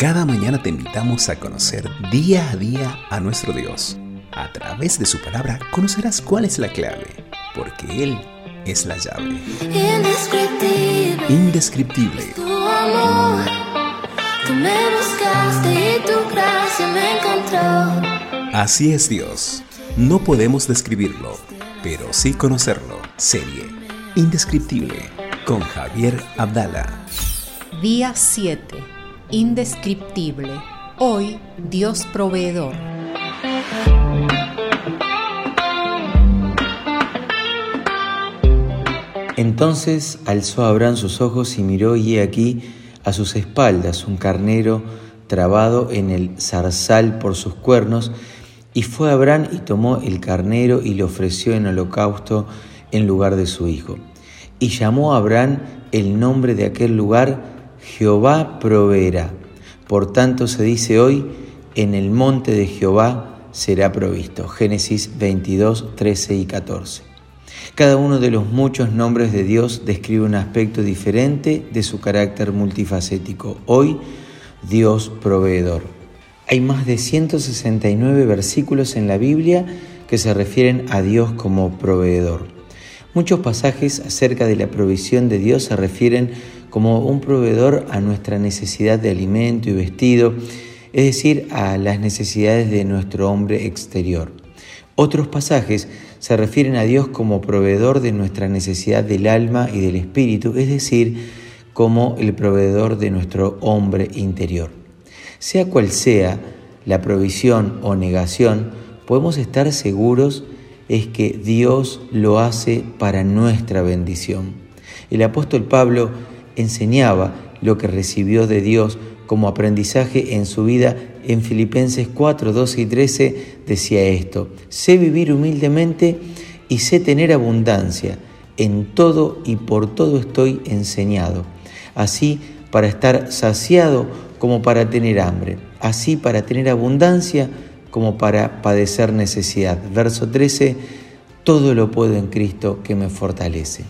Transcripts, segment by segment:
Cada mañana te invitamos a conocer día a día a nuestro Dios. A través de su palabra conocerás cuál es la clave, porque Él es la llave. Indescriptible. Indescriptible. Tu amor. Tú me buscaste y tu gracia me encontró. Así es Dios. No podemos describirlo, pero sí conocerlo. Serie Indescriptible con Javier Abdala. Día 7. Indescriptible. Hoy, Dios proveedor. Entonces alzó Abraham sus ojos y miró y he aquí a sus espaldas un carnero trabado en el zarzal por sus cuernos, y fue Abraham y tomó el carnero y le ofreció en holocausto en lugar de su hijo. Y llamó a Abraham el nombre de aquel lugar Jehová proveerá. Por tanto se dice hoy, en el monte de Jehová será provisto. Génesis 22, 13 y 14. Cada uno de los muchos nombres de Dios describe un aspecto diferente de su carácter multifacético. Hoy, Dios proveedor. Hay más de 169 versículos en la Biblia que se refieren a Dios como proveedor. Muchos pasajes acerca de la provisión de Dios se refieren como un proveedor a nuestra necesidad de alimento y vestido, es decir, a las necesidades de nuestro hombre exterior. Otros pasajes se refieren a Dios como proveedor de nuestra necesidad del alma y del espíritu, es decir, como el proveedor de nuestro hombre interior. Sea cual sea la provisión o negación, podemos estar seguros es que Dios lo hace para nuestra bendición. El apóstol Pablo enseñaba lo que recibió de Dios como aprendizaje en su vida en Filipenses 4, 12 y 13 decía esto, sé vivir humildemente y sé tener abundancia, en todo y por todo estoy enseñado, así para estar saciado como para tener hambre, así para tener abundancia como para padecer necesidad. Verso 13, todo lo puedo en Cristo que me fortalece.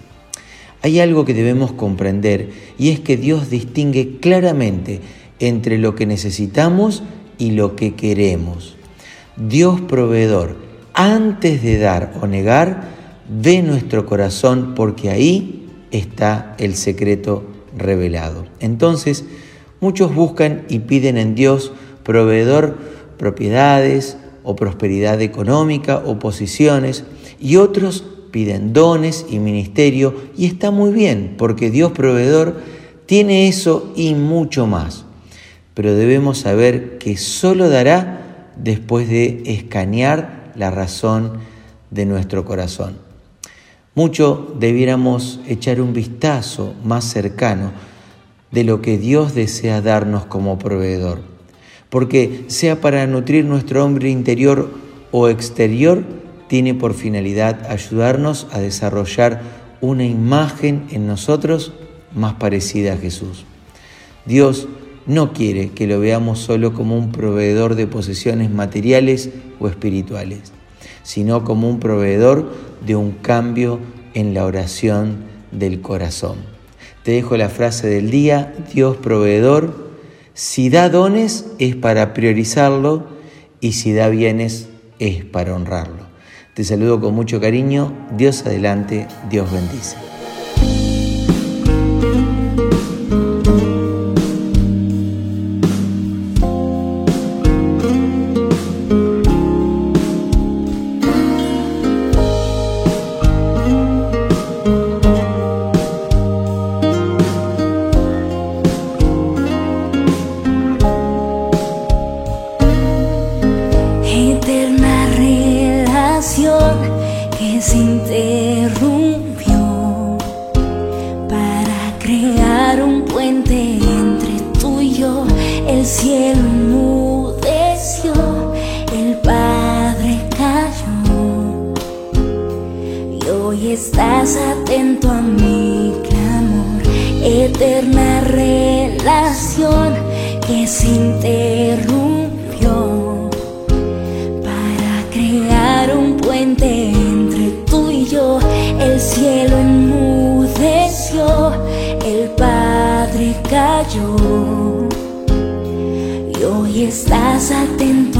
Hay algo que debemos comprender y es que Dios distingue claramente entre lo que necesitamos y lo que queremos. Dios proveedor, antes de dar o negar, ve nuestro corazón porque ahí está el secreto revelado. Entonces, muchos buscan y piden en Dios proveedor propiedades o prosperidad económica o posiciones y otros piden dones y ministerio y está muy bien porque Dios proveedor tiene eso y mucho más pero debemos saber que solo dará después de escanear la razón de nuestro corazón. Mucho debiéramos echar un vistazo más cercano de lo que Dios desea darnos como proveedor, porque sea para nutrir nuestro hombre interior o exterior, tiene por finalidad ayudarnos a desarrollar una imagen en nosotros más parecida a Jesús. Dios no quiere que lo veamos solo como un proveedor de posesiones materiales o espirituales, sino como un proveedor de un cambio en la oración del corazón. Te dejo la frase del día, Dios proveedor, si da dones es para priorizarlo y si da bienes es para honrarlo. Te saludo con mucho cariño, Dios adelante, Dios bendice. Estás atento a mi clamor, eterna relación que se interrumpió para crear un puente entre tú y yo. El cielo enmudeció, el Padre cayó y hoy estás atento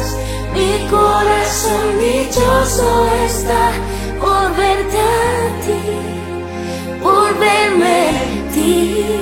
Mi corazón dichoso está por verte a ti, por verme a ti.